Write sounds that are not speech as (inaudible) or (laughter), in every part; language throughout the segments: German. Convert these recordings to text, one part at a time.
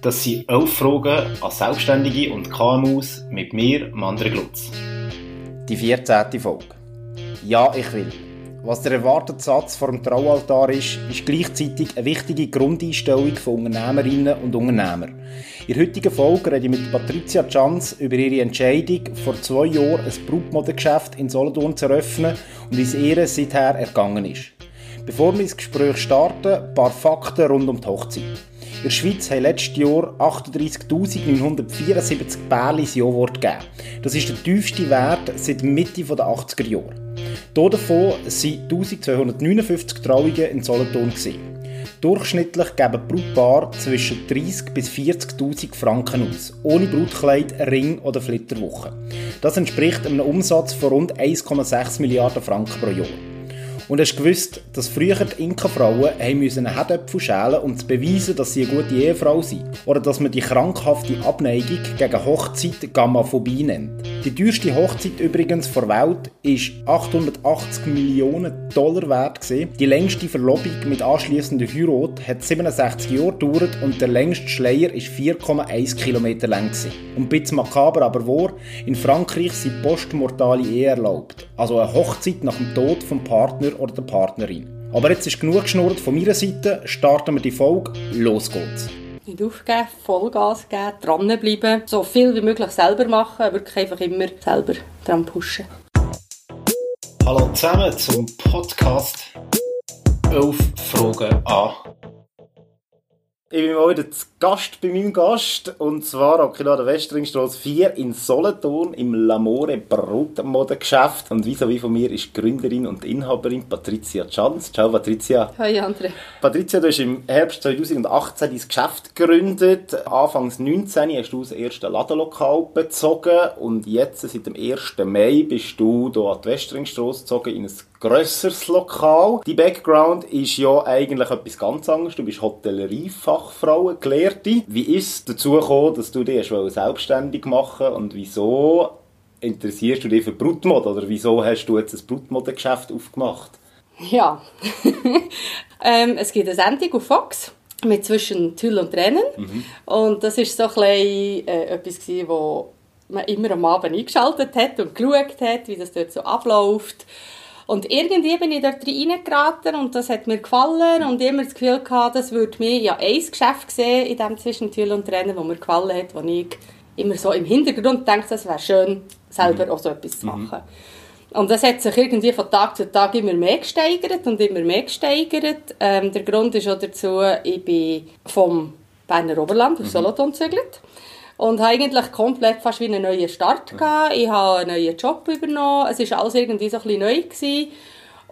Das sind elf Fragen an Selbstständige und KMUs mit mir, Mandre Glutz. Die 14. Folge. Ja, ich will. Was der erwartete Satz vor dem Traualtar ist, ist gleichzeitig eine wichtige Grundeinstellung von Unternehmerinnen und Unternehmern. In der heutigen Folge rede ich mit Patricia Chanz über ihre Entscheidung, vor zwei Jahren ein Brutmodengeschäft in Solothurn zu eröffnen und wie es ihr seither ergangen ist. Bevor wir ins Gespräch starten, ein paar Fakten rund um die Hochzeit. In der Schweiz haben letztes Jahr 38.974 Pärchen das Ja-Wort gegeben. Das ist der tiefste Wert seit Mitte der 80er Jahre. Hier davon waren 1259 Trauungen in Solothurn. Durchschnittlich geben Brautpaare zwischen 30.000 bis 40.000 Franken aus, ohne Brutkleid, Ring oder Flitterwoche. Das entspricht einem Umsatz von rund 1,6 Milliarden Franken pro Jahr. Und hast gewusst, dass früher die Inka-Frauen einen Herdöpfel schälen um zu beweisen, dass sie eine gute Ehefrau sind? Oder dass man die krankhafte Abneigung gegen Hochzeit Gammaphobie nennt? Die teuerste Hochzeit übrigens der Welt ist 880 Millionen Dollar wert gewesen. Die längste Verlobung mit anschließender Heirat hat 67 Jahre gedauert und der längste Schleier ist 4,1 Kilometer lang gewesen. Und ein bisschen makaber aber wahr, in Frankreich sind postmortale Ehe erlaubt. Also eine Hochzeit nach dem Tod vom Partner oder der Partnerin. Aber jetzt ist genug geschnurrt von meiner Seite, starten wir die Folge, los geht's. Nicht aufgeben, Vollgas geben, dranbleiben, so viel wie möglich selber machen, wirklich einfach immer selber dran pushen. Hallo zusammen zum Podcast 11 Fragen an ich bin mal wieder zu Gast bei meinem Gast. Und zwar an der Westringstrasse 4 in Solothurn im Lamore Brutmodengeschäft. Und vis-à-vis von mir ist Gründerin und Inhaberin Patricia Chanz. Ciao Patricia. Hi André. Patricia, du hast im Herbst 2018 dein Geschäft gegründet. Anfangs 19 hast du das erste Ladenlokal bezogen. Und jetzt, seit dem 1. Mai, bist du hier an die Westringstrasse gezogen in ein grösseres Lokal. Die Background ist ja eigentlich etwas ganz anderes. Du bist Hotelleriefachfrau, Gelehrte. Wie ist es dazu gekommen, dass du dich selbstständig machen und wieso interessierst du dich für Brutmode oder wieso hast du jetzt ein Brutmodengeschäft aufgemacht? Ja, (laughs) ähm, es gibt eine Sendung auf Fox mit zwischen Tüll und Tränen mhm. und das ist so ein bisschen, äh, etwas gewesen, wo man immer am Abend eingeschaltet hat und geschaut hat, wie das dort so abläuft und irgendwie bin ich dort reingeraten und das hat mir gefallen und immer das Gefühl gehabt, das würde mir ja ein Geschäft sehen in diesem Zwischentür und Rennen, wo mir gefallen hat, wo ich immer so im Hintergrund denke, es wäre schön, selber mhm. auch so etwas zu mhm. machen. Mhm. Und das hat sich irgendwie von Tag zu Tag immer mehr gesteigert und immer mehr gesteigert. Ähm, der Grund ist auch dazu, ich bin vom Berner Oberland auf mhm. Solothurn gezügelt und habe eigentlich komplett fast wie einen neuen Start gehabt. Ich habe einen neuen Job übernommen. Es war alles irgendwie so ein bisschen neu. Gewesen.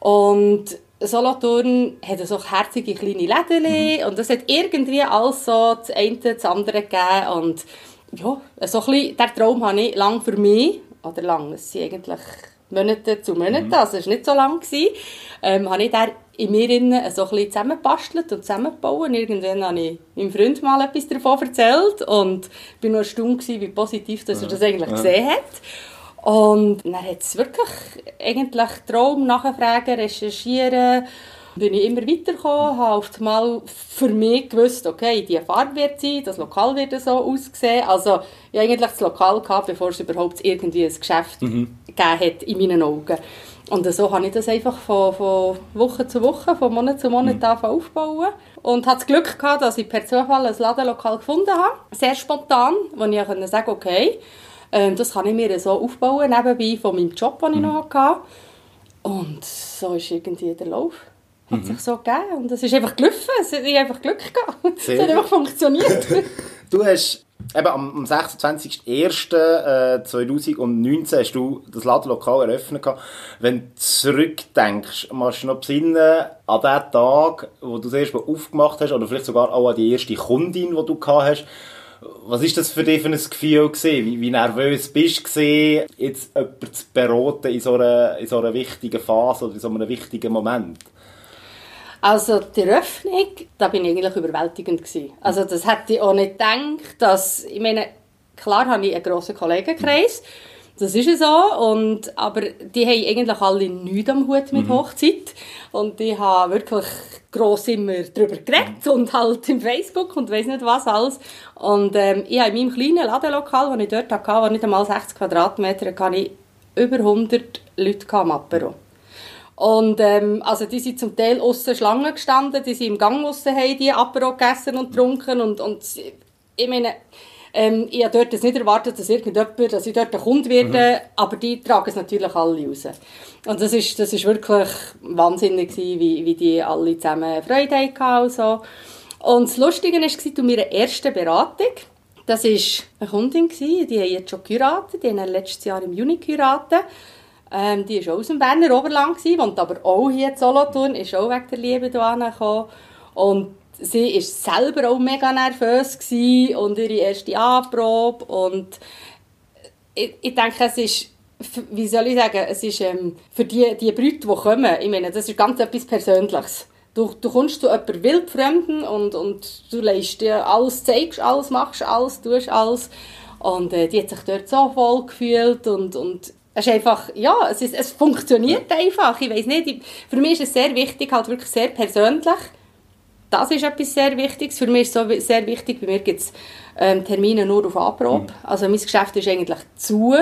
Und Solothurn hat so herzige kleine Läden mhm. und das hat irgendwie alles so das eine das andere gegeben und ja, so ein bisschen, der Traum habe ich lang für mich, oder lang, es sind eigentlich Monate zu Monaten, mhm. also es war nicht so lang, gewesen, ähm, habe ich in mir innen so ein bisschen zusammengebastelt und zusammengebaut. Irgendwann habe ich meinem Freund mal etwas davon erzählt und bin noch erstaunt wie positiv dass er das eigentlich ja. gesehen hat. Und dann hat es wirklich eigentlich Traum, nachfragen, recherchieren, bin ich immer weitergekommen, habe auf einmal für mich gewusst, okay, die Farbe wird sein, das Lokal wird so aussehen. Also ich eigentlich das Lokal gehabt, bevor es überhaupt irgendwie ein Geschäft mhm. gegeben hat, in meinen Augen. Und so habe ich das einfach von, von Woche zu Woche, von Monat zu Monat mhm. aufbauen. Und hatte das Glück gehabt, dass ich per Zufall ein Ladenlokal gefunden habe. Sehr spontan, wo ich sagen konnte, okay, ähm, das kann ich mir so aufbauen, nebenbei von meinem Job, den ich mhm. noch hatte. Und so ist irgendwie der Lauf. Hat mhm. sich so gegeben. Und es ist einfach gelaufen. Es hat einfach Glück gehabt. (laughs) es hat einfach funktioniert. (laughs) du hast eben am 26.01.2019 äh, hast du das Ladenlokal eröffnet. Wenn du zurückdenkst, machst du noch besinnen an den Tag, wo du das erste Mal aufgemacht hast, oder vielleicht sogar auch an die erste Kundin, die du gehabt hast. Was ist das für dich für ein Gefühl? Wie, wie nervös bist du jetzt jemanden zu beraten in so, einer, in so einer wichtigen Phase oder in so einem wichtigen Moment? Also die Eröffnung, da bin ich eigentlich überwältigend gewesen. Also das hätte ich auch nicht gedacht, dass, ich meine, klar habe ich einen grossen Kollegenkreis, Das ist so, und, aber die haben eigentlich alle nichts am Hut mit mhm. Hochzeit. Und ich habe wirklich gross immer darüber geredet und halt im Facebook und weiß nicht was alles. Und ähm, ich habe in meinem kleinen Ladenlokal, das ich dort hatte, das nicht einmal 60 Quadratmeter, hatte ich über 100 Leute am Apero. Und ähm, also die sind zum Teil aussen Schlangen gestanden, die sind im Gang aussen, haben die Apero gegessen und getrunken und, und ich meine, ähm, ich habe dort nicht erwartet, dass irgendjemand, dass ich dort ein Kunde werde, mhm. aber die tragen es natürlich alle raus. Und das ist, das ist wirklich wahnsinnig gewesen, wie, wie die alle zusammen Freude hatten und so. Und das Lustige war, zu meiner ersten Beratung, das war eine Kundin, die hat jetzt schon geheiratet, die haben letztes Jahr im Juni geheiratet. Ähm, die war auch aus dem Berner Oberland, wohnt aber auch hier in Solothurn, ist auch wegen der Liebe hierher. Und sie war selber auch mega nervös und ihre erste Anprobe und ich, ich denke, es ist wie soll ich sagen, es ist ähm, für die, die Brüder, die kommen, ich meine, das ist ganz etwas Persönliches. Du, du kommst zu jemandem wildfremden und, und du leist dir alles, zeigst alles, machst alles, tust alles und äh, die hat sich dort so wohl gefühlt und, und es ist einfach, ja, es, ist, es funktioniert einfach, ich weiß nicht, für mich ist es sehr wichtig, halt wirklich sehr persönlich, das ist etwas sehr Wichtiges. Für mich ist so sehr wichtig, bei mir gibt es ähm, Termine nur auf Anprobe. Mhm. Also mein Geschäft ist eigentlich zu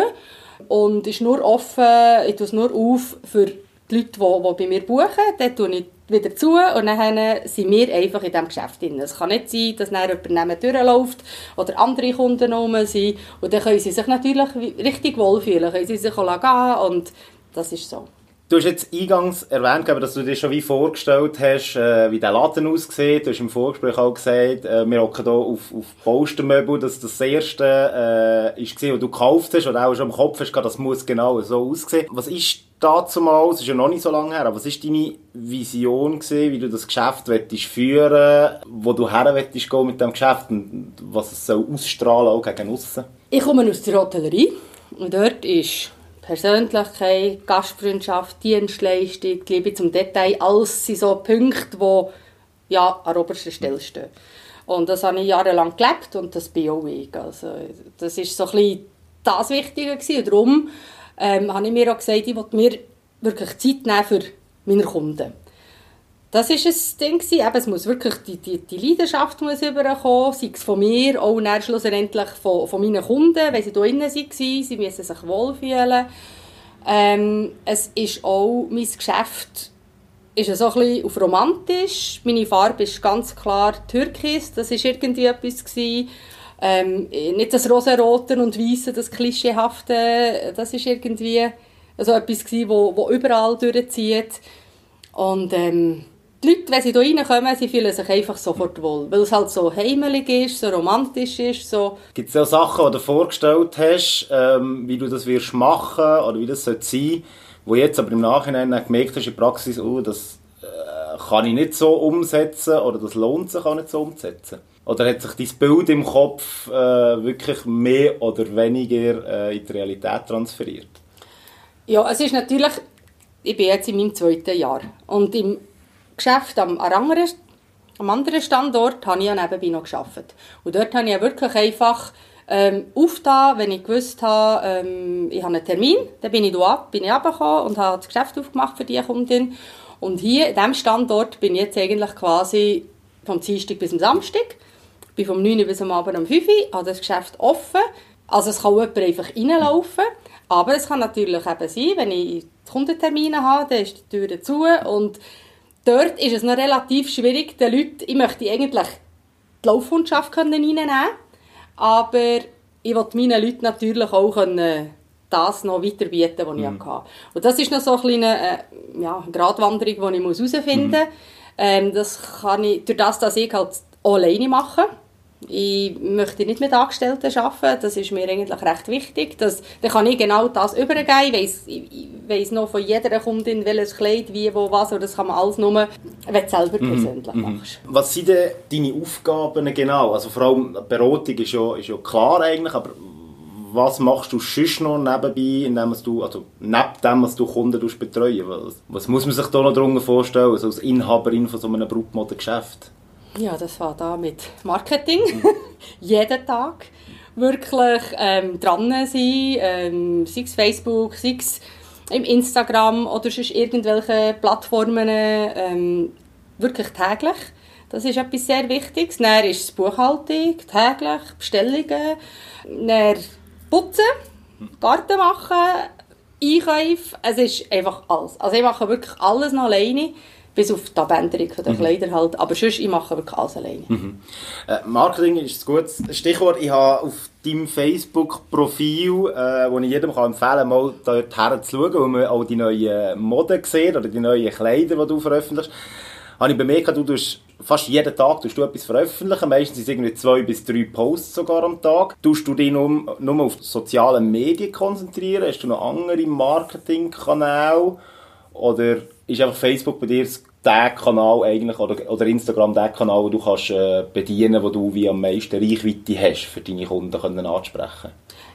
und ist nur offen, ich tue es nur auf für die Leute, die, die bei mir buchen. Dann tue ich wieder zu und dann sind wir einfach in diesem Geschäft drin. Es kann nicht sein, dass dann jemand durchläuft oder andere Kunden rum sind und dann können sie sich natürlich richtig wohlfühlen, können sie sich auch gehen und das ist so. Du hast jetzt eingangs erwähnt, dass du dir schon wie vorgestellt hast, äh, wie der Laden aussieht. Du hast im Vorgespräch auch gesagt, äh, wir hocken hier auf, auf Postermöbel, dass das, erste äh, ist was du gekauft hast oder auch schon im Kopf hast, das muss genau so aussehen. Was ist dazu mal, es ist ja noch nicht so lange her, aber was ist deine Vision gewesen, wie du das Geschäft möchtest führen, wo du her möchtest gehen mit dem Geschäft und was es soll ausstrahlen auch gegen aussen? Ich komme aus der Hotellerie und dort ist Persönlichkeit, Gastfreundschaft, Dienstleistung, die Liebe zum Detail, alles sind so Punkte, die ja, an oberster Stelle stehen. Und das habe ich jahrelang gelebt und das bin auch ich. Also, das war so ein das Wichtige gewesen. Und darum ähm, habe ich mir auch gesagt, ich will mir wirklich Zeit nehmen für meine Kunden das ist ein Ding Eben, es muss wirklich die, die, die Leidenschaft muss überkommen, sei es von mir, auch schlussendlich von, von meinen Kunden, wenn sie hier innen waren, sie müssen sich wohlfühlen. Ähm, es ist auch, mein Geschäft ist so ein bisschen auf romantisch. Meine Farbe ist ganz klar türkis, das war irgendwie etwas gewesen. Ähm, nicht das rosarote und weiße, das klischeehafte, das ist irgendwie so etwas gewesen, wo, wo überall durchzieht. Und ähm, die Leute, wenn sie hier reinkommen, sie fühlen sich einfach sofort wohl. Weil es halt so heimelig ist, so romantisch ist. So. Gibt es auch Sachen, die du vorgestellt hast, ähm, wie du das wirst machen oder wie das sein sollte, wo jetzt aber im Nachhinein gemerkt hast in der Praxis, oh, das äh, kann ich nicht so umsetzen oder das lohnt sich auch nicht so umzusetzen? Oder hat sich dein Bild im Kopf äh, wirklich mehr oder weniger äh, in die Realität transferiert? Ja, es ist natürlich, ich bin jetzt in meinem zweiten Jahr und im Geschäft am, anderen, am anderen Standort habe ich ja nebenbei noch gearbeitet. Und dort habe ich wirklich einfach ähm, aufgetan, wenn ich gewusst habe, ähm, ich habe einen Termin, dann bin ich da bin ich runtergekommen und habe das Geschäft aufgemacht für die Kundin. Und hier, in diesem Standort, bin ich jetzt eigentlich quasi vom Dienstag bis zum Samstag. Ich bin vom 9 Uhr bis am Abend um 5 Uhr, habe das Geschäft offen. Also es kann jemand einfach reinlaufen. Aber es kann natürlich eben sein, wenn ich Kundentermine habe, dann ist die Tür zu und dort ist es noch relativ schwierig, den Leuten, ich möchte eigentlich die Laufhundschaft reinnehmen aber ich will meinen Leuten natürlich auch können das noch weiterbieten, was mhm. ich hatte. Und das ist noch so eine kleine äh, ja, Gratwanderung, die ich herausfinden muss. Mhm. Ähm, das kann ich, durch das, dass ich halt alleine mache, ich möchte nicht mit Angestellten arbeiten, das ist mir eigentlich recht wichtig. Das, dann kann ich genau das übergeben. Ich weiss, ich weiss noch von jeder Kundin, welches Kleid, wie, wo, was. Und das kann man alles nur, wenn du selber mhm, persönlich mhm. machst. Was sind denn deine Aufgaben genau? Also vor allem Beratung ist ja, ist ja klar eigentlich, aber was machst du sonst noch nebenbei, indem du, also neben dem, was du Kunden betreuen was, was muss man sich da noch darunter vorstellen, also als Inhaberin von so einem Brutmodengeschäft? Ja, das war da mit Marketing. (laughs) Jeden Tag. wirklich ähm, dran sein, ähm, sei es Facebook, sei es im Instagram oder sonst irgendwelche Plattformen, ähm, wirklich täglich. Das ist etwas sehr Wichtiges. Dann ist es Buchhaltung, täglich, Bestellungen, dann putzen, Garten machen, Einkäufe. Es ist einfach alles. Also ich mache wirklich alles noch alleine. Bis auf die Abänderung der mhm. Kleider halt. Aber sonst, ich mache wirklich alles alleine. Mhm. Äh, Marketing ist ein gutes Stichwort. Ich habe auf deinem Facebook-Profil, äh, wo ich jedem kann empfehlen kann, mal dort herzuschauen, wo man auch die neuen Moden sieht oder die neuen Kleider, die du veröffentlichst, habe ich bemerkt, du tust fast jeden Tag tust du etwas veröffentlichen. Meistens sind es irgendwie zwei bis drei Posts sogar am Tag. Tust du dich nur, nur auf soziale Medien konzentrieren? Hast du noch andere Marketingkanäle? Oder ist einfach Facebook bei dir der Kanal eigentlich, oder, oder Instagram der Kanal, wo du kannst äh, bedienen, wo du wie am meisten Reichweite hast, für deine Kunden können ansprechen?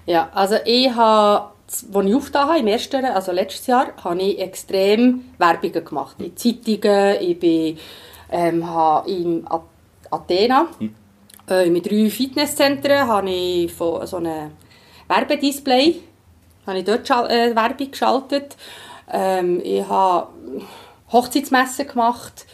Ja, also ich habe als ich aufgetan habe, im ersten, also letztes Jahr, habe ich extrem Werbungen gemacht. In Zeitungen, ich bin ähm, habe in Athena, hm. äh, mit drei Fitnesszentren, habe ich von so einem Werbedisplay habe ich dort äh, Werbung geschaltet. Ähm, ich habe Hochzeitsmessen gemacht.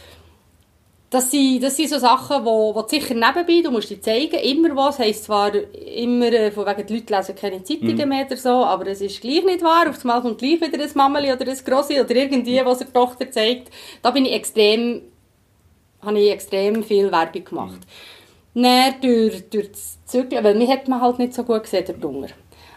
Das sind, das sind so Sachen, wo, wo sicher nebenbei, du musst dir zeigen, immer was, heisst zwar immer, äh, von wegen die Leute lesen keine Zeitungen mhm. mehr oder so, aber es ist gleich nicht wahr, auf einmal kommt gleich wieder ein Mammeli oder ein Grossi oder irgendwie, was der Tochter zeigt. Da bin ich extrem habe ich extrem viel Werbung gemacht. Mhm. Dann durch, durch das Zügeln, weil mich hat man halt nicht so gut gesehen, der Dunger.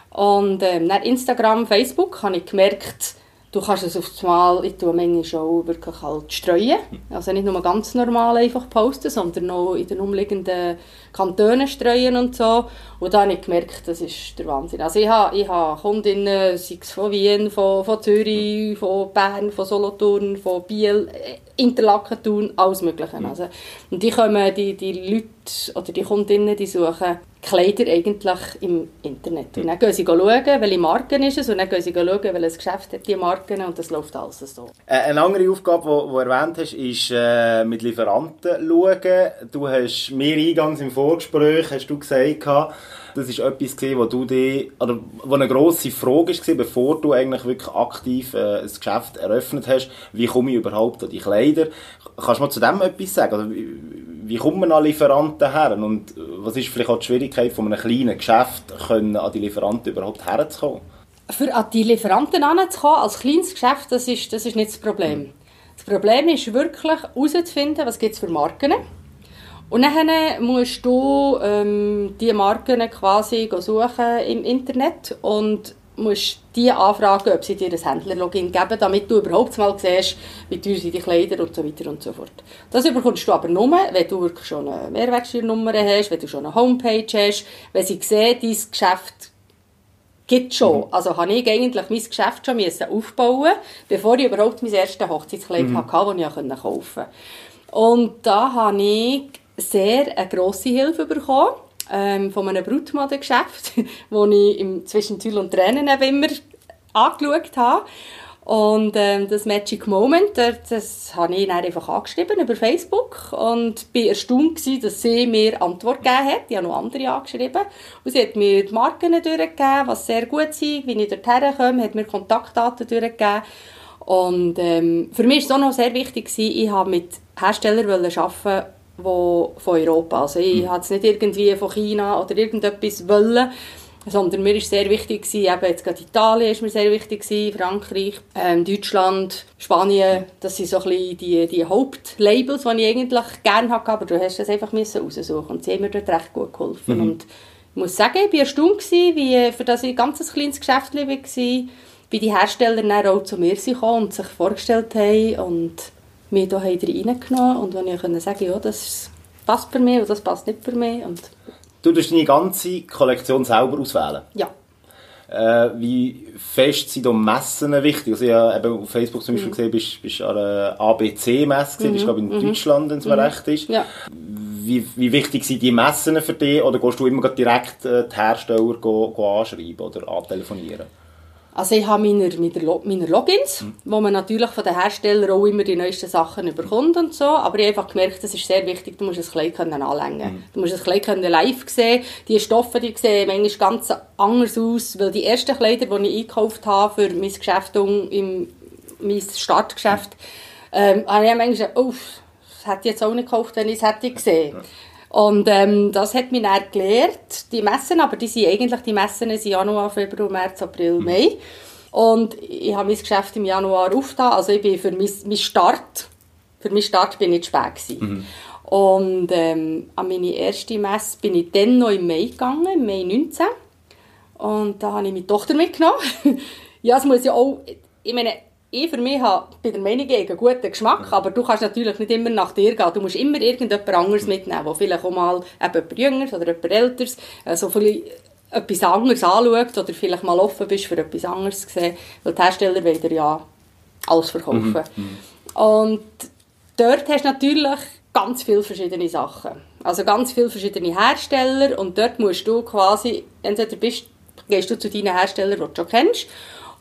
Und ähm, dann Instagram, Facebook habe ich gemerkt, du kannst es auf Mal, ich tue manchmal auch wirklich halt streuen. Mhm. Also nicht nur ganz normal einfach posten, sondern auch in den umliegenden Kantonen streuen und so. Und da habe ich gemerkt, das ist der Wahnsinn. Also ich habe, ich habe Kundinnen, sei es von Wien, von, von Zürich, von Bern, von Solothurn, von Biel, äh, Interlaken, Thun, alles Mögliche. Mhm. Also, und die kommen, die, die Leute oder die Kundinnen, die suchen Kleider eigentlich im Internet. Und dann gehen sie schauen, welche Marken ist es und dann gehen sie schauen, welches Geschäft hat die Marken und das läuft alles so. Äh, eine andere Aufgabe, die du erwähnt hast, ist äh, mit Lieferanten schauen. Du hast mir eingangs im Vorgespräch hast du gesagt, das ist etwas gewesen, wo du die, oder wo eine grosse Frage war, bevor du eigentlich wirklich aktiv äh, ein Geschäft eröffnet hast, wie komme ich überhaupt an die Kleider? Kannst du mal zu dem etwas sagen? Also, wie, man an Lieferanten her? Und was ist vielleicht auch die Schwierigkeit von einem kleinen Geschäft, können an die Lieferanten überhaupt herzukommen? Für an die Lieferanten heranzukommen, als kleines Geschäft, das ist, das ist nicht das Problem. Mhm. Das Problem ist wirklich herauszufinden, was es für Marken gibt und dann musst du ähm, diese Marken quasi suchen im Internet und musst die anfragen, ob sie dir ein Händler-Login geben, damit du überhaupt mal siehst, wie teuer sind die Kleider und so weiter und so fort. Das bekommst du aber nur, wenn du wirklich schon eine Mehrwertsteuernummer hast, wenn du schon eine Homepage hast, wenn sie sehen, dein Geschäft gibt schon. Mhm. Also habe ich eigentlich mein Geschäft schon aufbauen bevor ich überhaupt mein erstes Hochzeitskleid mhm. hatte, das ich kaufen konnte. Und da habe ich sehr eine grosse Hilfe bekommen ähm, von einem Brutmodengeschäft, (laughs) wo ich im, zwischen Tüll und Tränen immer angeschaut habe. Und ähm, das Magic Moment, das habe ich dann einfach angeschrieben über Facebook und bin erstaunt gewesen, dass sie mir Antwort gegeben hat. Ich habe noch andere angeschrieben. Und sie hat mir die Marken durchgegeben, was sehr gut sind, wie ich dorthin komme, hat mir Kontaktdaten durchgegeben. Und ähm, für mich war es auch noch sehr wichtig, gewesen, ich habe mit Herstellern arbeiten wo, von Europa. Also ich mhm. es nicht irgendwie von China oder irgendetwas wollen, sondern mir ist sehr wichtig gewesen, eben jetzt gerade Italien ist mir sehr wichtig gewesen, Frankreich, ähm, Deutschland, Spanien, das sind so ein bisschen die, die Hauptlabels, die ich eigentlich gerne hatte, aber du hast das einfach müssen raussuchen und sie haben mir dort recht gut geholfen mhm. und ich muss sagen, ich war erstaunt, gewesen, wie, für das ich ein ganz kleines Geschäft war, wie die Hersteller dann auch zu mir kamen und sich vorgestellt haben und mich hier reingenommen und wo ich konnte sagen ja, das passt für mich und das passt nicht für mich. Und du darfst deine ganze Kollektion selber auswählen? Ja. Äh, wie fest sind da Messen wichtig? Also ich habe auf Facebook zum Beispiel mhm. gesehen, bist, bist an einer ABC-Messe, mhm. bist glaube in mhm. Deutschland, wenn es mir mhm. recht ist. Ja. Wie, wie wichtig sind die Messen für dich oder gehst du immer direkt äh, die Hersteller go, go anschreiben oder antelefonieren? Also ich habe meine, meine, meine Logins, mhm. wo man natürlich von den Herstellern auch immer die neuesten Sachen bekommt und so, aber ich habe einfach gemerkt, das ist sehr wichtig, du musst das Kleid können anlängen. Mhm. Du musst das Kleid können live sehen, die Stoffe, die sehen manchmal ganz anders aus, weil die ersten Kleider, die ich eingekauft habe für mein Geschäft, im, mein Startgeschäft, ähm, habe ich manchmal gesagt, oh, das hätte ich jetzt auch nicht gekauft, wenn ich es hätte gesehen. Ja. Und ähm, das hat mich dann gelehrt, die Messen, aber die sind eigentlich, die Messen sind Januar, Februar, März, April, mhm. Mai. Und ich habe mein Geschäft im Januar aufgetan, also ich bin für mein, mein Start, für meinen Start bin ich spät gewesen. Mhm. Und ähm, an meine erste Messe bin ich dann noch im Mai gegangen, im Mai 19. Und da habe ich meine Tochter mitgenommen. (laughs) ja, es muss ja auch, ich meine, ich für mich habe bei der Meinung einen guten Geschmack, aber du kannst natürlich nicht immer nach dir gehen. Du musst immer irgendjemand anderes mitnehmen, der vielleicht auch mal eben jemand Jüngeres oder jemand Älteres also vielleicht etwas anderes anschaut oder vielleicht mal offen bist für etwas anderes zu sehen, weil die Hersteller wollen ja alles verkaufen. Mhm. mhm. Und dort hast du natürlich ganz viele verschiedene Sachen. Also ganz viele verschiedene Hersteller und dort musst du quasi, entweder bist, gehst du zu deinen Herstellern, die du schon kennst,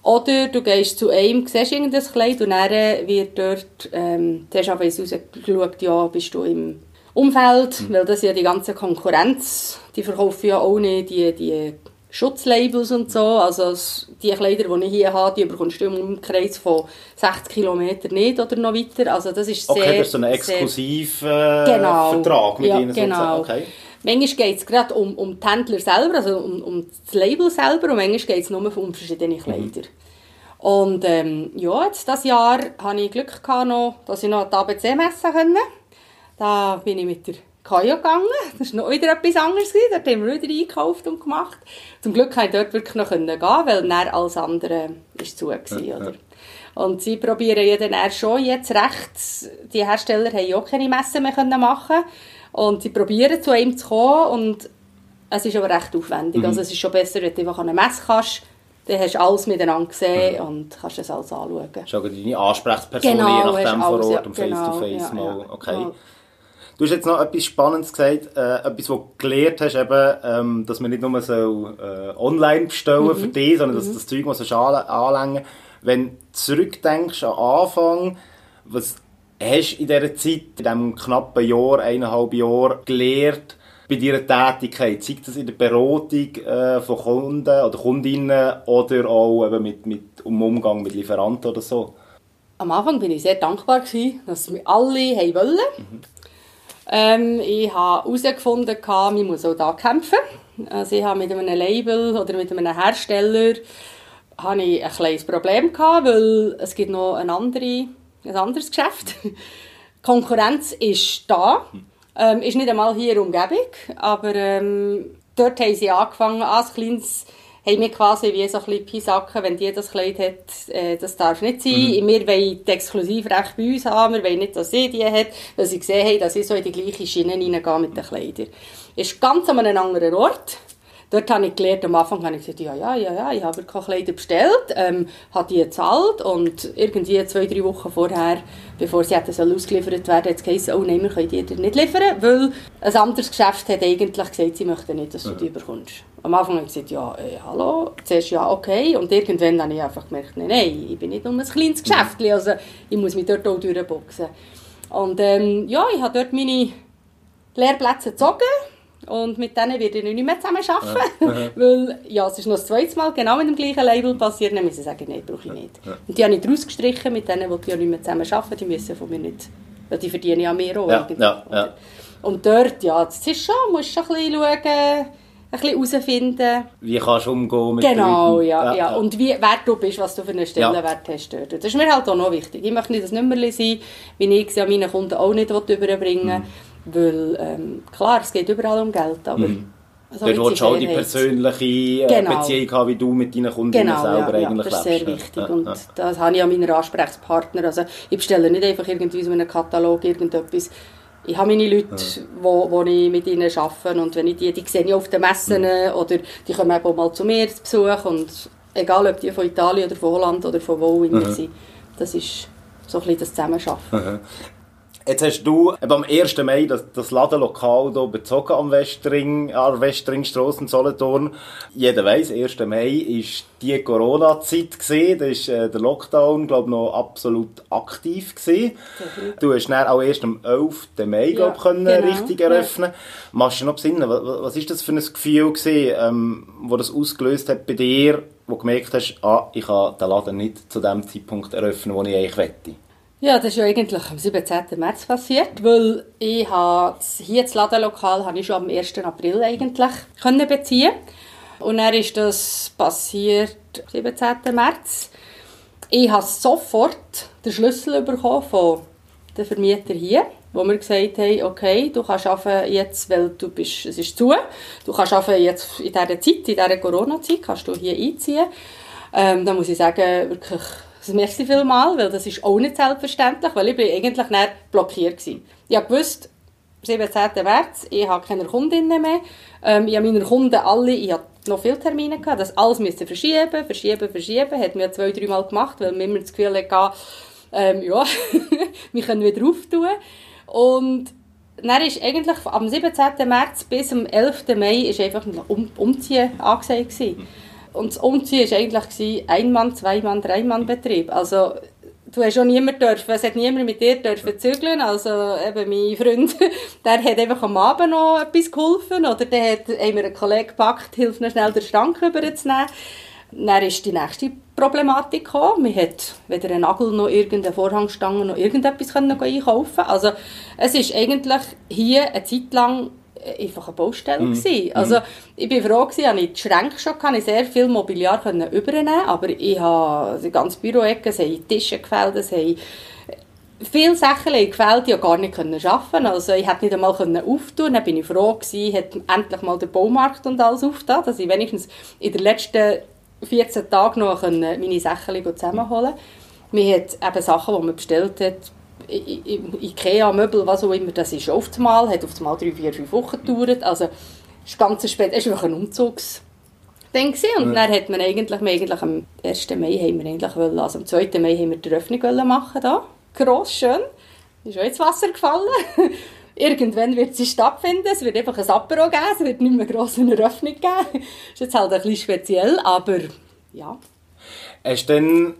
oder du gehst zu einem, siehst irgendein Kleid und dann wird dort, ähm, du hast aber rausgeschaut, ja, bist du im Umfeld, mhm. weil das ja die ganze Konkurrenz, die verkaufen ja auch nicht die, die Schutzlabels und so, also die Kleider, die ich hier habe, die bekommst du im Umkreis von 60 km nicht oder noch weiter, also das ist sehr... Okay, das ist so ein exklusiver äh, genau. Vertrag mit ja, ihnen genau. Okay. Manchmal geht es gerade um, um die Händler selber, also um, um das Label selber, und manchmal geht es nur um verschiedene mhm. Kleider. Mhm. Und ähm, ja, jetzt dieses Jahr hatte ich Glück gehabt, noch, dass ich noch die ABC messen konnte. Da bin ich mit der Kaja gegangen. Das war noch wieder etwas anderes. Dort haben wir wieder eingekauft und gemacht. Zum Glück konnte ich dort wirklich noch gehen, weil näher alles andere war zu. Gewesen, ja, oder? Und sie probieren ja dann schon jetzt recht, die Hersteller haben ja auch keine Messen mehr machen und sie probieren zu ihm zu kommen und es ist aber recht aufwendig. Mhm. Also es ist schon besser, wenn du einfach an eine Messe kannst, dann hast du alles miteinander gesehen mhm. und kannst das alles anschauen. Schon deine Ansprechperson genau, je nachdem vor Ort ja, und Face-to-Face genau, -face ja, mal. Okay. Ja. Du hast jetzt noch etwas Spannendes gesagt, äh, etwas, was du gelernt hast, eben, ähm, dass man nicht nur so äh, online bestellen mhm. für dich, sondern dass mhm. das Zeug muss anlängen. Wenn du zurückdenkst an Anfang, was hast du in dieser Zeit, in diesem knappen Jahr, eineinhalb Jahr, gelernt bei deiner Tätigkeit? Sei das in der Beratung äh, von Kunden oder Kundinnen oder auch eben mit, mit um Umgang mit Lieferanten oder so? Am Anfang war ich sehr dankbar, dass wir alle haben wollen. Mhm. Ähm, ich habe herausgefunden, man muss auch da kämpfen. Also ich habe mit einem Label oder mit einem Hersteller habe ich ein kleines Problem gehabt, weil es gibt noch eine andere ein anderes Geschäft. (laughs) Konkurrenz ist da, ähm, ist nicht einmal hier in der Umgebung, aber ähm, dort haben sie angefangen, als kleines haben wir quasi wie so ein bisschen Pisacken, wenn die das Kleid hat, äh, das darf nicht sein. Mhm. Wir wollen das Exklusivrecht bei uns haben, wir wollen nicht, dass sie die hat, weil sie gesehen haben, dass ich so in die gleiche Schiene reingehe mit den Kleidern. Ist ganz an einem anderen Ort. Dort habe ich gelernt, am Anfang habe ich gesagt, ja, ja, ja, ja, ich habe keine Kleider bestellt, ähm, habe die gezahlt und irgendwie zwei, drei Wochen vorher, bevor sie hätten soll ausgeliefert werden, hat es geheißen, oh nein, wir können die dir nicht liefern, weil ein anderes Geschäft hat eigentlich gesagt, sie möchten nicht, dass du die bekommst. Am Anfang habe ich gesagt, ja, äh, hallo, zuerst ja, okay, und irgendwann habe ich einfach gemerkt, nein, nein, ich bin nicht nur ein kleines Geschäft, also ich muss mich dort auch durchboxen. Und ähm, ja, ich habe dort meine Lehrplätze gezogen, und mit denen werde ich nicht mehr zusammen arbeiten. (laughs) weil, ja, es ist noch das zweite Mal genau mit dem gleichen Label passiert. Dann müssen sie sagen, nein, brauche ich nicht. Und die habe ich rausgestrichen, mit denen ich ja nicht mehr zusammen arbeiten. Die müssen von mir nicht, weil die verdienen ja mehr auch. Ja, ja, ja. Und dort, ja, das ist schon, musst schon ein bisschen schauen, ein bisschen herausfinden. Wie kannst du umgehen mit Genau, ja, ja, ja, Und wie, wer du bist, was du für einen Stellenwert ja. hast dort. Das ist mir halt auch noch wichtig. Ich möchte nicht das Nummerli sein, wie ich es ja meinen Kunden auch nicht überbringen will. Mhm. Weil, ähm, klar, es geht überall um Geld, aber... Mhm. Also Dort willst du auch die persönliche äh, genau. Beziehung haben, wie du mit deinen Kundinnen genau, selber ja, eigentlich ja, das ist sehr wichtig ja, und ja. das habe ich an meinen Ansprechpartner. Also ich bestelle nicht einfach irgendwie so einen Katalog irgendetwas. Ich habe meine Leute, ja. wo, wo ich mit ihnen arbeite und wenn ich die, die sehe ich auf den Messen mhm. oder die kommen auch mal zu mir zu Besuch und egal ob die von Italien oder von Holland oder von wo immer mhm. sind, das ist so ein bisschen das Zusammenarbeiten. Mhm. Jetzt hast du am 1. Mai das, das Ladenlokal hier bezogen am Westring, an Westringstrasse in Solothurn. Jeder weiss, 1. Mai ist die Corona-Zeit gesehen. Da ist äh, der Lockdown, glaube noch absolut aktiv gewesen. Du hast dann auch erst am 11. Mai, glaub, ja, können genau. richtig eröffnen. Ja. Machst du noch besinnen, was, was ist das für ein Gefühl gewesen, ähm, wo das ausgelöst hat bei dir, wo du gemerkt hast, ah, ich kann den Laden nicht zu dem Zeitpunkt eröffnen, wo ich eigentlich wette? Ja, das ist ja eigentlich am 17. März passiert, weil ich habe hier das Ladenlokal habe ich schon am 1. April eigentlich können beziehen und dann ist das passiert am 17. März. Ich habe sofort den Schlüssel bekommen von den Vermieter hier, wo mir gesagt haben, okay, du kannst jetzt, weil du bist, es ist zu, du kannst jetzt in dieser Zeit, in dieser Corona-Zeit, kannst du hier einziehen. Ähm, da muss ich sagen, wirklich das merci vielmal, weil das ist auch nicht selbstverständlich, weil ich bin eigentlich nicht blockiert war. Ich gewusst, 17. März, ich habe keine Kundinnen mehr. Ähm, ich habe meine Kunden alle, ich hatte noch viele Termine gehabt, das alles müsste verschieben, verschieben, verschieben. Hat mir zwei, dreimal gemacht, weil mir immer das Gefühl hatte, ähm, ja, (laughs) wir können wieder auftun. Und dann ist eigentlich am 17. März bis am 11. Mai ist einfach ein um Umziehen angesagt gewesen. Und das Umziehen war eigentlich ein Mann, zwei Mann, drei Mann Betrieb. Also, du hast auch niemand dürfen, es hat niemand mit dir dürfen zügeln. Also, eben mein Freund, (laughs) der hat einfach am Abend noch etwas geholfen. Oder der hat, haben wir einen Kollegen gepackt, hilft noch schnell den Stank überzunehmen. Dann ist die nächste Problematik gekommen. Man hat weder einen Nagel noch irgendeine Vorhangstange noch irgendetwas können einkaufen Also, es ist eigentlich hier eine Zeit lang einfach eine Baustelle gewesen. Also ich bin froh gewesen, ich die Schränke schon kann ich sehr viel Mobiliar können übernehmen, aber ich habe die ganze Büroecke, es haben Tische gefällt, es haben viele Sachen gefällt, die ich gar nicht können schaffen. Also ich hätte nicht einmal können auftun. Dann bin ich froh gewesen, hat endlich mal der Baumarkt und alles aufgetan, dass ich wenigstens in den letzten 14 Tagen noch meine Sachen zusammenholen konnte. Man hat eben Sachen, die man bestellt hat, Ikea-Möbel, was auch immer, das ist oft mal, hat oft mal drei, vier, fünf Wochen gedauert. Also, es ist ganz spät, es war einfach ein Umzugs- Ding Und ja. dann hat man eigentlich, eigentlich am 1. Mai haben wir eigentlich wollen, also am 2. Mai haben wir die Eröffnung machen da. Gross, schön. Ist auch ins Wasser gefallen. (laughs) Irgendwann wird sie stattfinden. Es wird einfach ein Apero geben. Es wird nicht mehr gross eine Eröffnung geben. (laughs) ist jetzt halt ein bisschen speziell, aber ja. Hast du denn,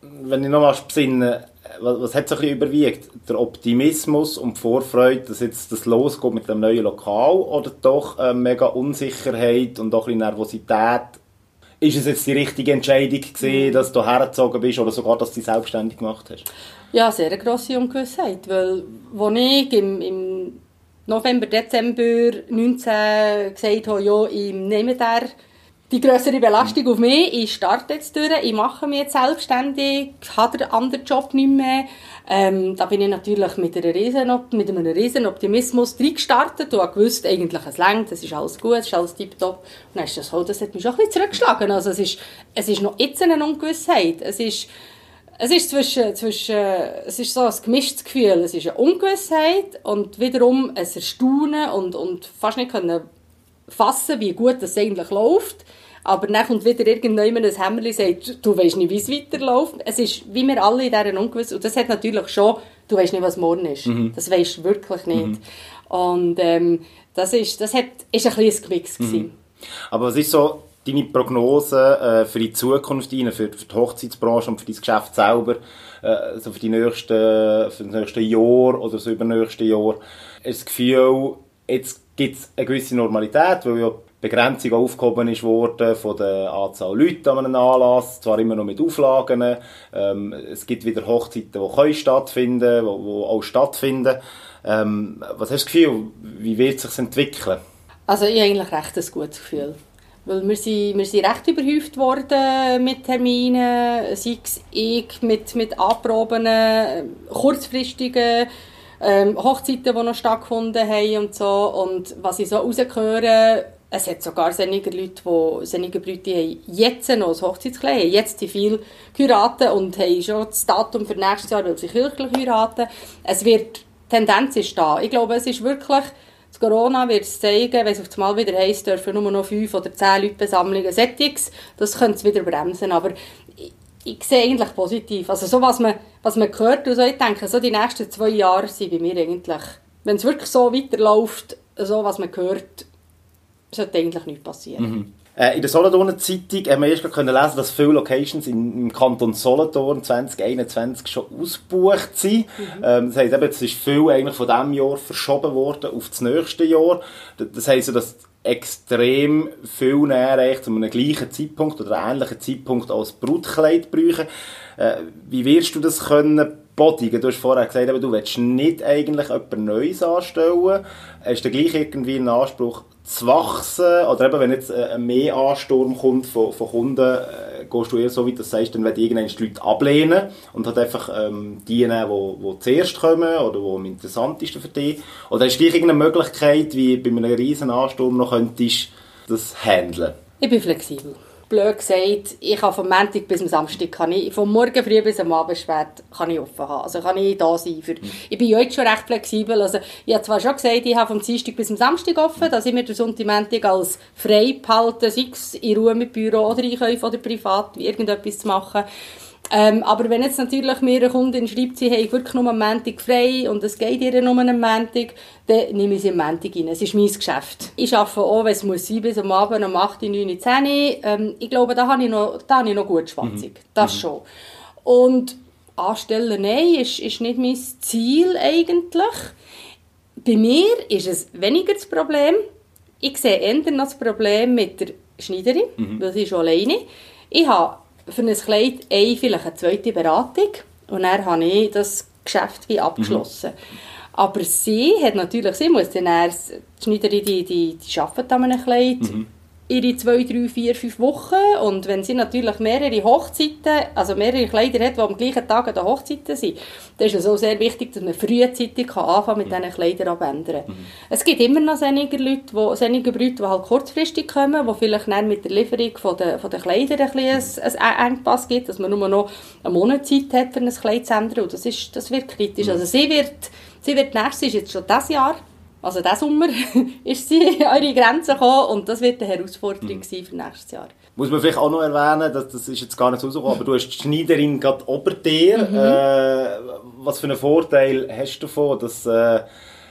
wenn ich nochmal besinne, was, was hat so überwiegt? Der Optimismus und die Vorfreude, dass jetzt das losgeht mit dem neuen Lokal oder doch äh, mega Unsicherheit und auch ein bisschen Nervosität? Ist es jetzt die richtige Entscheidung gewesen, dass du hergezogen bist oder sogar, dass du dich selbstständig gemacht hast? Ja, sehr eine grosse Ungewissheit, weil als ich im, im November, Dezember 19 gesagt habe, ja, ich nehme der die größere Belastung auf mich. Ich starte jetzt durch, ich mache mich jetzt selbstständig, habe einen anderen Job nicht mehr. Ähm, da bin ich natürlich mit, einer riesen, mit einem riesen Optimismus reingestartet und habe gewusst, eigentlich es längt, es ist alles gut, es ist alles tiptop. Und dann ist das so, das hat mich schon ein bisschen zurückgeschlagen. Also es ist, es ist noch jetzt eine Ungewissheit. Es ist, es ist zwischen, zwischen, es ist so ein gemischtes Gefühl. Es ist eine Ungewissheit und wiederum ein Erstaunen und, und fast nicht können fassen, wie gut das eigentlich läuft. Aber dann kommt wieder irgendjemand ein Hämmerli und sagt, du weißt nicht, wie es weiterläuft. Es ist, wie wir alle in dieser Ungewissheit. Und das hat natürlich schon, du weißt nicht, was morgen ist. Mhm. Das weißt du wirklich nicht. Mhm. Und ähm, das, ist, das hat, ist ein kleines Mix mhm. Aber was ist so deine Prognose äh, für die Zukunft rein, für, für, die Hochzeitsbranche und für dein Geschäft selber, äh, so für, die nächsten, für das nächste Jahr oder so über das nächste Jahr? Du das Gefühl, jetzt gibt es eine gewisse Normalität, weil ja Begrenzung aufgehoben ist worden von der Anzahl Leute an einem Anlass, zwar immer noch mit Auflagen. Ähm, es gibt wieder Hochzeiten, die können stattfinden, die, die auch stattfinden. Ähm, was hast du das Gefühl, wie wird es sich entwickeln? Also ich habe eigentlich recht ein gutes Gefühl. Weil wir sind, wir sind recht überhäuft worden mit Terminen, sei es ich mit, mit Anproben, kurzfristigen ähm, Hochzeiten, die noch stattgefunden haben und so. Und was ich so rausgehöre, es hat sogar einige Leute, die, einige Leute haben jetzt noch ein Hochzeitskleid, haben jetzt die viel heiraten und haben schon das Datum für nächstes Jahr, weil sie kirchlich heiraten. Es wird, die Tendenz ist da. Ich glaube, es ist wirklich, das Corona wird es zeigen, wenn es auf einmal wieder heisst, dürfen nur noch fünf oder zehn Leute Besammlungen Settings, das könnte es wieder bremsen. Aber ich sehe eigentlich positiv. Also so, was man, was man hört und so, ich denke, so die nächsten zwei Jahre sind bei mir eigentlich, wenn es wirklich so weiterläuft, so was man hört, sollte eigentlich nichts passieren. Mhm. Äh, in der Solothurner Zeitung haben wir erst lesen, dass viele Locations im Kanton Solothurn 2021 schon ausgebucht sind. Mhm. Ähm, das heisst, eben, es ist viel eigentlich von diesem Jahr verschoben worden auf das nächste Jahr. Das heisst, dass extrem viel näher zu einem gleichen Zeitpunkt oder ähnlichen Zeitpunkt als Brutkleid brauchen. Äh, wie wirst du das können bodigen? Du hast vorher gesagt, du willst nicht eigentlich etwas Neues anstellen. Hast du gleich irgendwie einen Anspruch, zu wachsen, oder eben, wenn jetzt äh, ein mehr Ansturm kommt von, von Kunden, äh, gehst du eher so weit, dass du sagst, dann werden irgendwann die Leute ablehnen und halt einfach ähm, die nehmen, die, die zuerst kommen oder die am interessantesten für dich. Oder hast du irgendeine Möglichkeit, wie bei einem riesen Ansturm noch könntest, das handeln? Ich bin flexibel blöd gesagt, ich kann vom Montag bis zum Samstag, kann ich, vom Morgen früh bis am Abend spät, kann ich offen haben. Also kann ich da sein. Für, mhm. ich bin heute schon recht flexibel. Also ich habe zwar schon gesagt, ich habe vom Dienstag bis zum Samstag offen, dass ich mir den Sonntag Montag als frei behalte, sei es in Ruhe mit Büro oder Einkäufe oder privat, irgendetwas zu machen. Ähm, aber wenn jetzt natürlich mir eine Kundin schreibt, sie hat wirklich nur am Montag frei und es geht ihr nur am Montag, dann nehme ich sie am Montag rein. Es ist mein Geschäft. Ich arbeite auch, wenn es muss sein, bis am Abend um 8, 9, 10 ähm, Ich glaube, da habe ich noch, da habe ich noch gut schwatzig. Mhm. Das mhm. schon. Und anstellen, nein, ist, ist nicht mein Ziel eigentlich. Bei mir ist es weniger das Problem. Ich sehe eher noch das Problem mit der Schneiderin, mhm. weil sie ist alleine. Ich habe für ein Kleid eine, vielleicht eine zweite Beratung und dann habe ich das Geschäft wie abgeschlossen. Mhm. Aber sie hat natürlich, sie muss dann erst, die Schneiderin, die, die, die arbeitet an einem Kleid, mhm ihre zwei, drei, vier, fünf Wochen. Und wenn sie natürlich mehrere Hochzeiten, also mehrere Kleider hat, die am gleichen Tag an den Hochzeiten sind, dann ist es auch sehr wichtig, dass man frühzeitig kann anfangen mit diesen Kleidern abändern. Mhm. Es gibt immer noch einige Leute, die, einige Leute, die halt kurzfristig kommen, die vielleicht dann mit der Lieferung von der, von der Kleider ein bisschen einen Engpass gibt, dass man nur noch einen Monat Zeit hat, für ein Kleid zu ändern. Und das, ist, das wird kritisch. Mhm. Also sie wird, sie wird nächstes, ist jetzt schon dieses Jahr, also diesen Sommer (laughs) ist sie an ihre Grenzen gekommen und das wird eine Herausforderung mhm. sein für nächstes Jahr. Muss man vielleicht auch noch erwähnen, dass das ist jetzt gar nicht so rausgekommen, aber du hast die Schneiderin gerade ober dir. Mhm. Äh, was für einen Vorteil hast du davon, dass äh,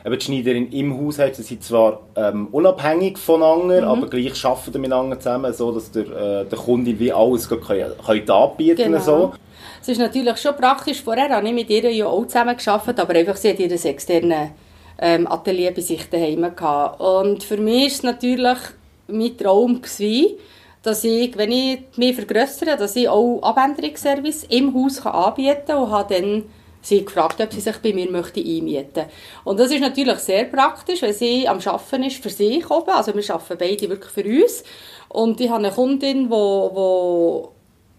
die Schneiderin im Haus hat? Sie sind zwar ähm, unabhängig voneinander, mhm. aber gleich arbeiten miteinander zusammen, so dass der, äh, der Kunde wie alles können, können anbieten genau. so. Es ist natürlich schon praktisch. Vorher habe ich mit ihr ja auch zusammen gearbeitet, aber einfach sie hat ihr externen ähm, Atelier bei sich daheim gehabt. Und für mich war es natürlich mein Traum, gewesen, dass ich, wenn ich mich vergrößere, dass ich auch Abänderungsservice im Haus kann anbieten kann und habe dann sie gefragt, ob sie sich bei mir möchte einmieten Und das ist natürlich sehr praktisch, weil sie am Arbeiten ist für sich oben, also wir arbeiten beide wirklich für uns. Und ich habe eine Kundin, die, die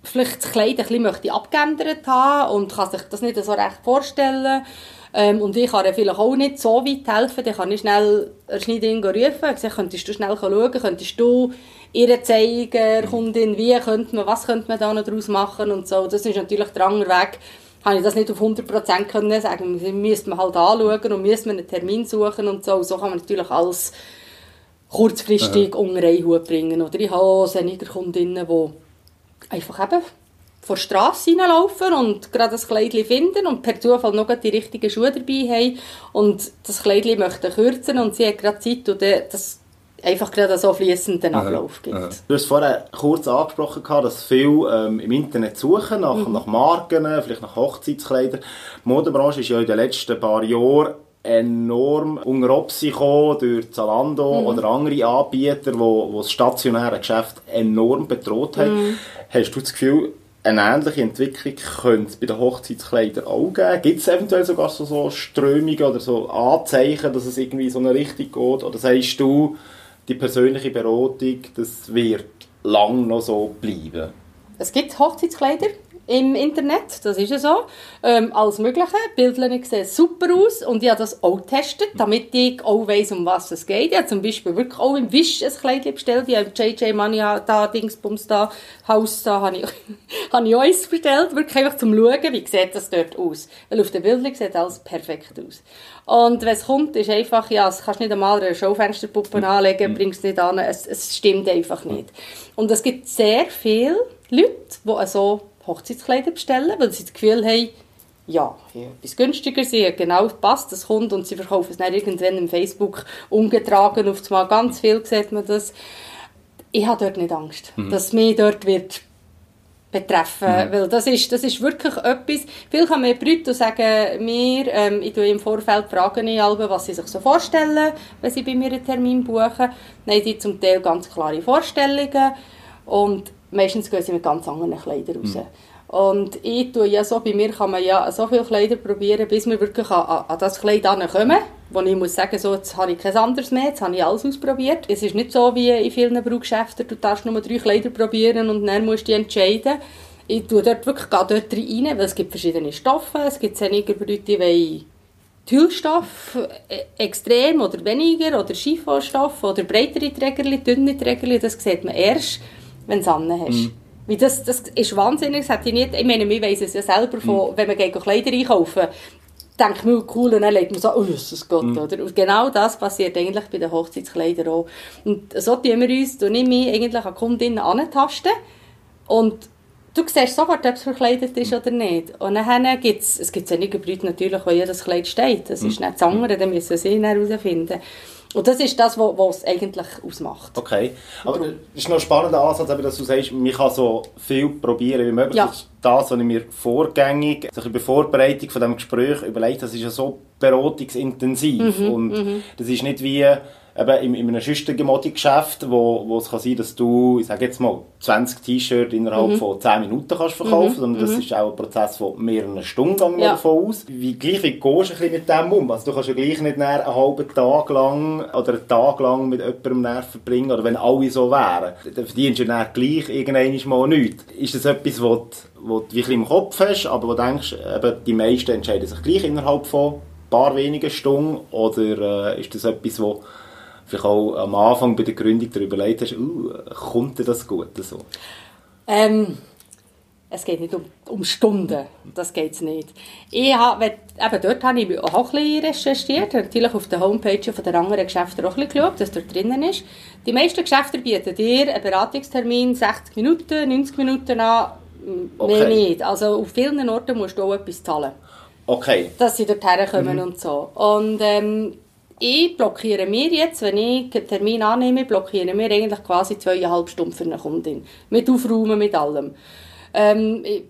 vielleicht das Kleid ein bisschen abgeändert haben und kann sich das nicht so recht vorstellen. Ähm, und ich kann ihr vielleicht auch nicht so weit helfen, dann kann ich schnell eine Schneiderin rufen und sagen, könntest du schnell schauen, könntest du ihr zeigen, Kundin, wie könnte man, was könnte man da noch daraus machen und so. Das ist natürlich der andere Weg, habe ich das nicht auf 100% können sagen. Müsste man halt anschauen und müsste man einen Termin suchen und so. So kann man natürlich alles kurzfristig unter einen Hut bringen. Oder ich habe auch einige Kundinnen, die einfach eben vor der Straße hineinlaufen und gerade das Kleidchen finden und per Zufall noch die richtigen Schuhe dabei haben und das Kleidchen möchten kürzen und sie hat gerade Zeit und das einfach gerade so fließenden Ablauf gibt. Aha. Du hast vorher kurz angesprochen, dass viele ähm, im Internet suchen nach, mhm. nach Marken, vielleicht nach Hochzeitskleidern. Die Modebranche ist ja in den letzten paar Jahren enorm unter Opsi gekommen durch Zalando mhm. oder andere Anbieter, die, die das stationäre Geschäft enorm bedroht haben. Mhm. Hast du das Gefühl, eine ähnliche Entwicklung könnte es bei den Hochzeitskleidern auch geben. Gibt es eventuell sogar so, so Strömungen oder so Anzeichen, dass es irgendwie so eine Richtung geht? Oder sagst du, die persönliche Beratung, das wird lang noch so bleiben? Es gibt Hochzeitskleider, im Internet, das ist ja so. Ähm, alles Mögliche. Bilder sehen super aus und ich habe das auch getestet, damit ich auch weiss, um was es geht. Ich habe zum Beispiel wirklich auch im Wisch ein Kleid bestellt. Ich habe JJ Money da, Dingsbums da, Haus da, habe ich, (laughs) habe ich auch eins bestellt. Wirklich einfach zum Schauen, wie sieht das dort aus. Weil auf den Bildern sieht alles perfekt aus. Und wenn es kommt, ist einfach, ja, es kannst nicht einmal eine Schaufensterpuppe mhm. anlegen, mhm. bringst es nicht an, es, es stimmt einfach nicht. Und es gibt sehr viele Leute, die so Hochzeitskleider bestellen, weil sie das Gefühl haben, ja, etwas günstiger, sie haben genau passt, das kommt und sie verkaufen es dann irgendwann im Facebook umgetragen, auf einmal ganz viel sieht man das. Ich habe dort nicht Angst, mhm. dass mich dort wird betreffen, mhm. weil das ist, das ist wirklich etwas, viel kann mir Brüder sagen, mir, ähm, ich tue im Vorfeld fragen ich alle, was sie sich so vorstellen, wenn sie bei mir einen Termin buchen, dann haben die zum Teil ganz klare Vorstellungen und meistens gehen sie mit ganz anderen Kleidern raus. Mhm. Und ich tue ja so, bei mir kann man ja so viele Kleider probieren, bis wir wirklich an, an das Kleid kommen, wo ich muss sagen, so, jetzt habe ich kein anderes mehr, jetzt habe ich alles ausprobiert. Es ist nicht so wie in vielen Brauchgeschäften, du darfst nur drei Kleider probieren und dann musst du dich entscheiden. Ich tue dort wirklich dort rein, weil es gibt verschiedene Stoffe, es gibt einige Leute, die wollen Tüllstoff äh, extrem oder weniger oder Chiffonstoff oder breitere Trägerli, dünne Trägerli, das sieht man erst, wenn du es hast. Mm. Weil das, das ist wahnsinnig, das hätte ich nicht, ich meine, wir weiss es ja selber, von, mhm. wenn wir Kleider einkaufen, denkt man, cool, und dann legt man so, oh Jesus Gott, mhm. oder? Und genau das passiert eigentlich bei den Hochzeitskleidern auch. Und so tun wir uns, du ich mich eigentlich an Kundinnen antasten und du siehst sofort, ob es verkleidet ist oder nicht. Und dann gibt es, es gibt einige Leute natürlich, wo jedes Kleid steht, das ist mhm. nicht das andere, dann müssen sie herausfinden. Und das ist das, was es eigentlich ausmacht. Okay. Aber das ist noch ein spannender Ansatz, dass du sagst, man kann so viel probieren wie möglich. Ja. Das was ich mir vorgängig, also bei Vorbereitung von diesem Gespräch überlegt das ist ja so beratungsintensiv. Mhm, und mhm. das ist nicht wie eben in, in einem schüchternen Modegeschäft, wo, wo es kann sein, dass du, ich sage jetzt mal, 20 T-Shirts innerhalb mhm. von 10 Minuten kannst verkaufen, mhm. sondern das mhm. ist auch ein Prozess von mehreren Stunden, gehen ja. davon aus. Wie gleich wie gehst du mit dem um? Also du kannst ja gleich nicht einen halben Tag lang oder einen Tag lang mit jemandem Nerv verbringen, oder wenn alle so wären, dann verdienst du dann gleich irgendwann mal nichts. Ist das etwas, was du, was du im Kopf hast, aber wo du denkst, eben, die meisten entscheiden sich gleich innerhalb von ein paar wenigen Stunden, oder äh, ist das etwas, was vielleicht auch am Anfang bei der Gründung darüber überlegt hast, uh, kommt dir das gut so? Ähm, es geht nicht um, um Stunden, das geht es nicht. Ich habe, eben dort habe ich auch ein bisschen recherchiert, natürlich auf der Homepage von der anderen Geschäfte auch ein bisschen geschaut, was dort drinnen ist. Die meisten Geschäfte bieten dir einen Beratungstermin 60 Minuten, 90 Minuten an, okay. mehr nicht. Also auf vielen Orten musst du auch etwas zahlen. Okay. Dass sie dort herkommen mhm. und so. Und ähm, ich blockiere mir jetzt, wenn ich einen Termin annehme, blockiere mir eigentlich quasi zweieinhalb Stunden für eine Kundin. Mit Aufräumen, mit allem. Ähm, ich,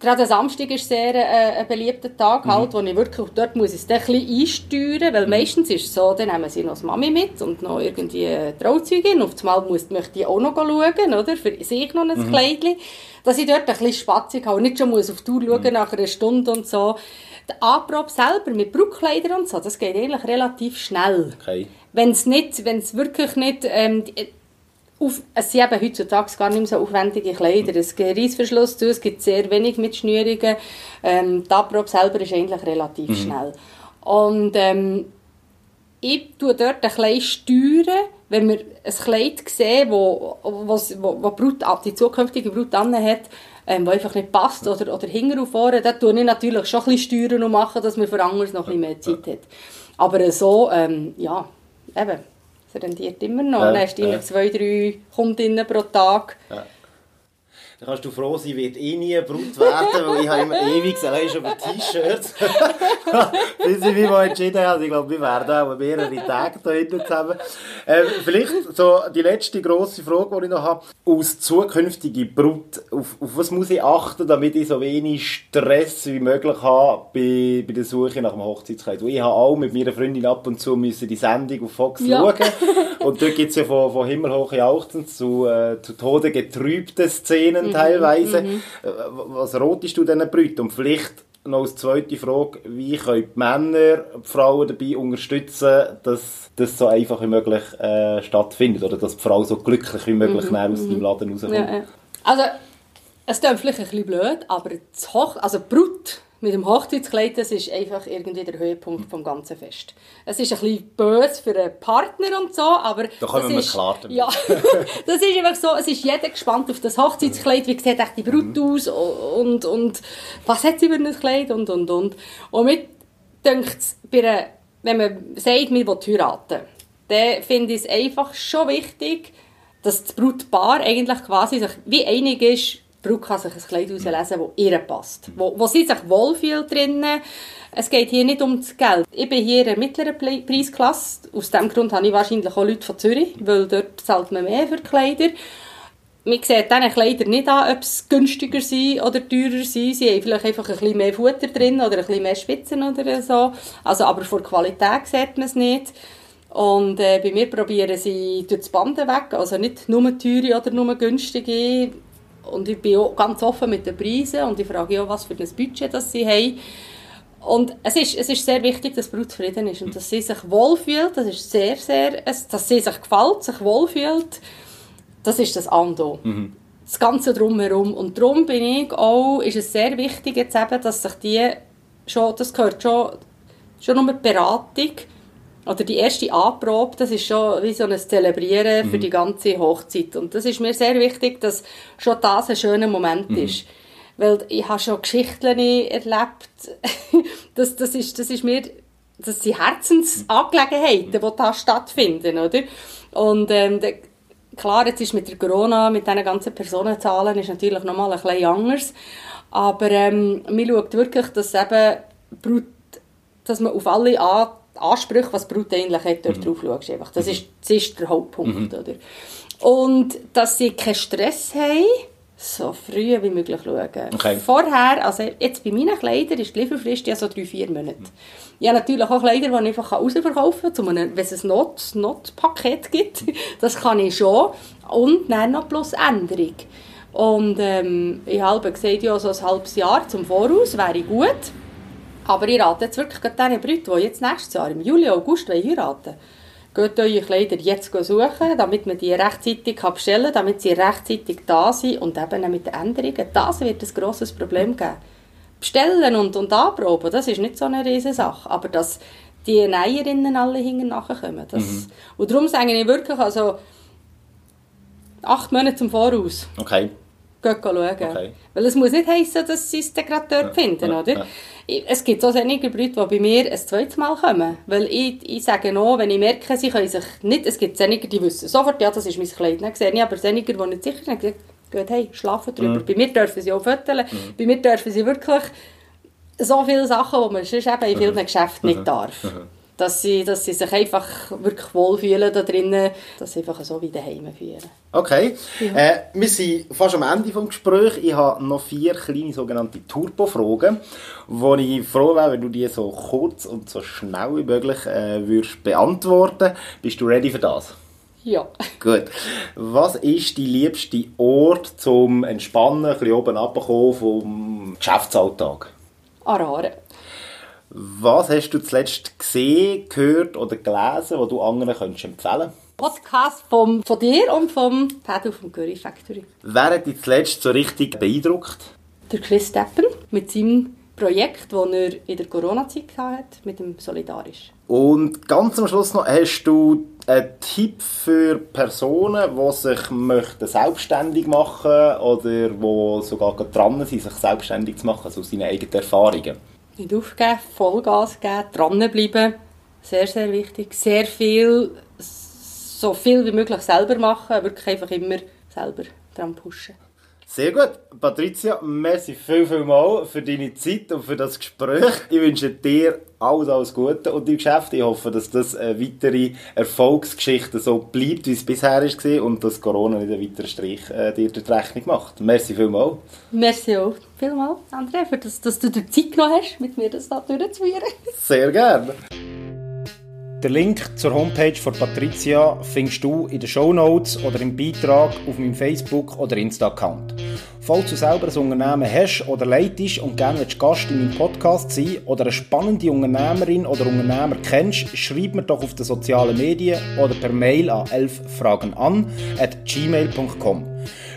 gerade Samstag ist sehr äh, ein beliebter Tag, mhm. halt, wo ich wirklich, dort muss ich es ein bisschen einsteuern, weil mhm. meistens ist es so, dann nehmen sie noch das Mami mit und noch irgendwie eine Trauzeugin, auf einmal muss, möchte ich auch noch schauen, oder, für sich noch ein mhm. Kleidchen, dass ich dort ein bisschen spatzig habe und nicht schon muss auf die Tour schauen mhm. nach einer Stunde und so. Die Anprobe selber mit Brautkleidern und so, das geht eigentlich relativ schnell. Okay. Wenn es nicht, wenn es wirklich nicht, ähm, auf, es sind eben heutzutage gar nicht mehr so aufwendige Kleider. Es gibt Reissverschluss zu, es gibt sehr wenig mit Schnürungen. Ähm, die Abprobe selber ist eigentlich relativ mhm. schnell. Und ähm, ich tue dort ein Kleid steuern, wenn wir ein Kleid sehen, wo, wo, wo, wo Brut, die zukünftige Brut hat, ähm, wo einfach nicht passt oder, oder hinten vorne, dann tue ich natürlich schon ein bisschen steuern und machen, dass man für anderes noch ein bisschen mehr Zeit hat. Aber so, ähm, ja, eben, es rendiert immer noch. Ja, dann hast du immer zwei, drei Kundinnen pro Tag. Ja dann kannst du froh sein, wird eh nie Brut werden, weil ich habe immer ewig allein schon bei T-Shirts. (laughs) Bis ich mich mal entschieden habe, ich glaube, wir werden auch mehrere Tage da hinten zusammen. Ähm, vielleicht so die letzte grosse Frage, die ich noch habe. Aus zukünftige Brut, auf, auf was muss ich achten, damit ich so wenig Stress wie möglich habe bei, bei der Suche nach einem Hochzeitskleid? Ich habe auch mit meiner Freundin ab und zu müssen die Sendung auf Fox ja. schauen. Und dort gibt es ja von, von himmelhoch jauchzend zu, äh, zu Tode getrübten Szenen mhm, teilweise. Mhm. Was rotest du diesen Brüten? Und vielleicht noch als zweite Frage, wie können die Männer die Frauen dabei unterstützen, dass das so einfach wie möglich äh, stattfindet oder dass die Frau so glücklich wie möglich mhm, aus dem mhm. Laden rauskommt? Ja, ja. Also, es klingt vielleicht ein bisschen blöd, aber das Hoch also Brut mit dem Hochzeitskleid, das ist einfach irgendwie der Höhepunkt vom ganzen Fest. Es ist ein bisschen böse für einen Partner und so, aber da kommen wir ist, klar damit. Ja, (laughs) das ist einfach so, es ist jeder gespannt auf das Hochzeitskleid, wie sieht echt die Brut mhm. aus und, und was hat sie für ein Kleid und, und, und. Und mir denkt wenn man sagt, man will heiraten, dann finde ich es einfach schon wichtig, dass das Brutpaar eigentlich quasi sich wie einig ist, Die Brut kann sich ein Kleid auslesen, das ihr passt. Wo, wo sie sich wohlfühlt drinnen. Es geht hier nicht um das Geld. Ich bin hier in einer mittleren Preisklasse. Aus diesem Grund habe ich wahrscheinlich auch Leute von Zürich, weil dort zahlt man mehr für die Kleider. Man sieht diese Kleider nicht an, ob sie günstiger sind oder teurer sind. Sie haben vielleicht einfach ein bisschen mehr Futter drin oder ein bisschen mehr Spitzen oder so. Also, aber von der Qualität sieht man es nicht. Und äh, bei mir probieren sie durch das Banden weg, also nicht nur teure oder nur günstige. Und ich bin auch ganz offen mit den Preisen und ich frage auch, was für ein Budget das sie haben. Und es ist, es ist sehr wichtig, dass die Brut zufrieden ist und dass sie sich wohlfühlt. Das ist sehr, sehr, dass sie sich gefällt, sich wohlfühlt. Das ist das Ando. Mhm. Das Ganze drumherum. Und darum bin ich auch, ist es sehr wichtig jetzt eben, dass sich die schon, das gehört schon, schon nur die Beratung oder die erste Anprobe, das ist schon wie so ein Zelebrieren mhm. für die ganze Hochzeit. Und das ist mir sehr wichtig, dass schon das ein schöner Moment mhm. ist. Weil ich habe schon Geschichten erlebt, (laughs) das, das, ist, das ist mir, das sind Herzensangelegenheiten, die da stattfinden, oder? Und ähm, klar, jetzt ist mit der Corona, mit diesen ganzen Personenzahlen, ist natürlich nochmal ein bisschen anders. Aber ähm, man schaut wirklich, dass eben dass man auf alle Art Ansprüche, was Brut eigentlich hat, dort mhm. drauf schaust. Einfach. Das, ist, das ist der Hauptpunkt. Mhm. Oder? Und dass sie keinen Stress haben, so früh wie möglich schauen. Okay. Vorher, also jetzt bei meinen Kleidern ist die Lieferfrist ja so drei, vier Monate. Mhm. Ich habe natürlich auch Kleider, die ich einfach rausverkaufen kann, wenn es ein Not Notpaket gibt. (laughs) Das kann ich schon. Und dann noch plus Änderung. Und ähm, ich habe gesagt, ja, so ein halbes Jahr zum Voraus wäre gut. Aber ich rate jetzt wirklich gerade diesen Brüten, die jetzt nächstes Jahr, im Juli, August heiraten Geht eure Kleider jetzt suchen, damit man die rechtzeitig bestellen kann, damit sie rechtzeitig da sind und eben mit den Änderungen. Das wird ein grosses Problem geben. Bestellen und, und anproben, das ist nicht so eine riesige Sache. Aber dass die Näherinnen alle hinten nachkommen. Das, mhm. Und darum sage ich wirklich, also acht Monate zum Voraus. Okay. Gehen schauen. Okay. Weil es muss nicht heissen, dass sie es dann gerade dort ja. finden, oder? Ja. Es gibt auch einige Leute, die bei mir ein zweites Mal kommen. Weil ich, ich sage noch, wenn ich merke, sie können sich nicht... Es gibt einige, die wissen sofort, ja, das ist mein Kleid. Dann sehe ich aber einige, die nicht sicher sind, gehen, hey, schlafen drüber. Mhm. Bei mir dürfen sie auch föteln. Mhm. Bei mir dürfen sie wirklich so viele Sachen, die man sonst eben in vielen mhm. Geschäften nicht mhm. darf. Dass sie, dass sie sich einfach wirklich wohlfühlen da drinnen, dass sie einfach so wie daheim fühlen. Okay, ja. äh, wir sind fast am Ende des Gesprächs. Ich habe noch vier kleine sogenannte Turbo-Fragen, wo ich froh wäre, wenn du die so kurz und so schnell wie möglich äh, würdest beantworten. Bist du ready für das? Ja. Gut. Was ist dein liebster Ort zum Entspannen, ein bisschen oben runterkommen vom Geschäftsalltag? Arare. Was hast du zuletzt gesehen, gehört oder gelesen, was du anderen könntest empfehlen Podcast vom, von dir und vom Pedro vom Curry Factory. Wer hat dich zuletzt so richtig beeindruckt? Der Chris Steppen mit seinem Projekt, das er in der Corona-Zeit hatte, mit dem Solidarisch. Und ganz am Schluss noch, hast du einen Tipp für Personen, die sich möchten selbstständig machen oder die sogar dran sind, sich selbstständig zu machen, also aus seinen eigenen Erfahrungen? Nicht aufgeben, Vollgas geben, dranbleiben. Sehr, sehr wichtig. Sehr viel, so viel wie möglich selber machen. Wirklich einfach immer selber dran pushen. Sehr gut. Patricia, merci viel, viel mal für deine Zeit und für das Gespräch. Ich wünsche dir alles, alles Gute und im Geschäft. Ich hoffe, dass das eine weitere Erfolgsgeschichte so bleibt, wie es bisher war und dass Corona nicht einen weiteren Strich äh, dir durch die Rechnung macht. Merci viel mal. Merci auch vielmals, André, für das, dass du dir Zeit genommen hast, mit mir das da durchzuführen. Sehr gerne. Den Link zur Homepage von Patricia findest du in den Show Notes oder im Beitrag auf meinem Facebook- oder Insta-Account. Falls du selber ein Unternehmen hast oder leitest und gerne Gast in meinem Podcast sein oder eine spannende Unternehmerin oder Unternehmer kennst, schreib mir doch auf den sozialen Medien oder per Mail an 11 Fragen an at gmail.com.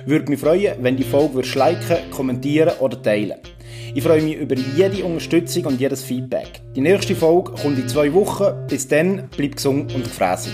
Würde mich freuen, wenn die Folge würdest liken, kommentieren oder teilen. Ich freue mich über jede Unterstützung und jedes Feedback. Die nächste Folge kommt in zwei Wochen. Bis dann, bleib gesund und gefräßig.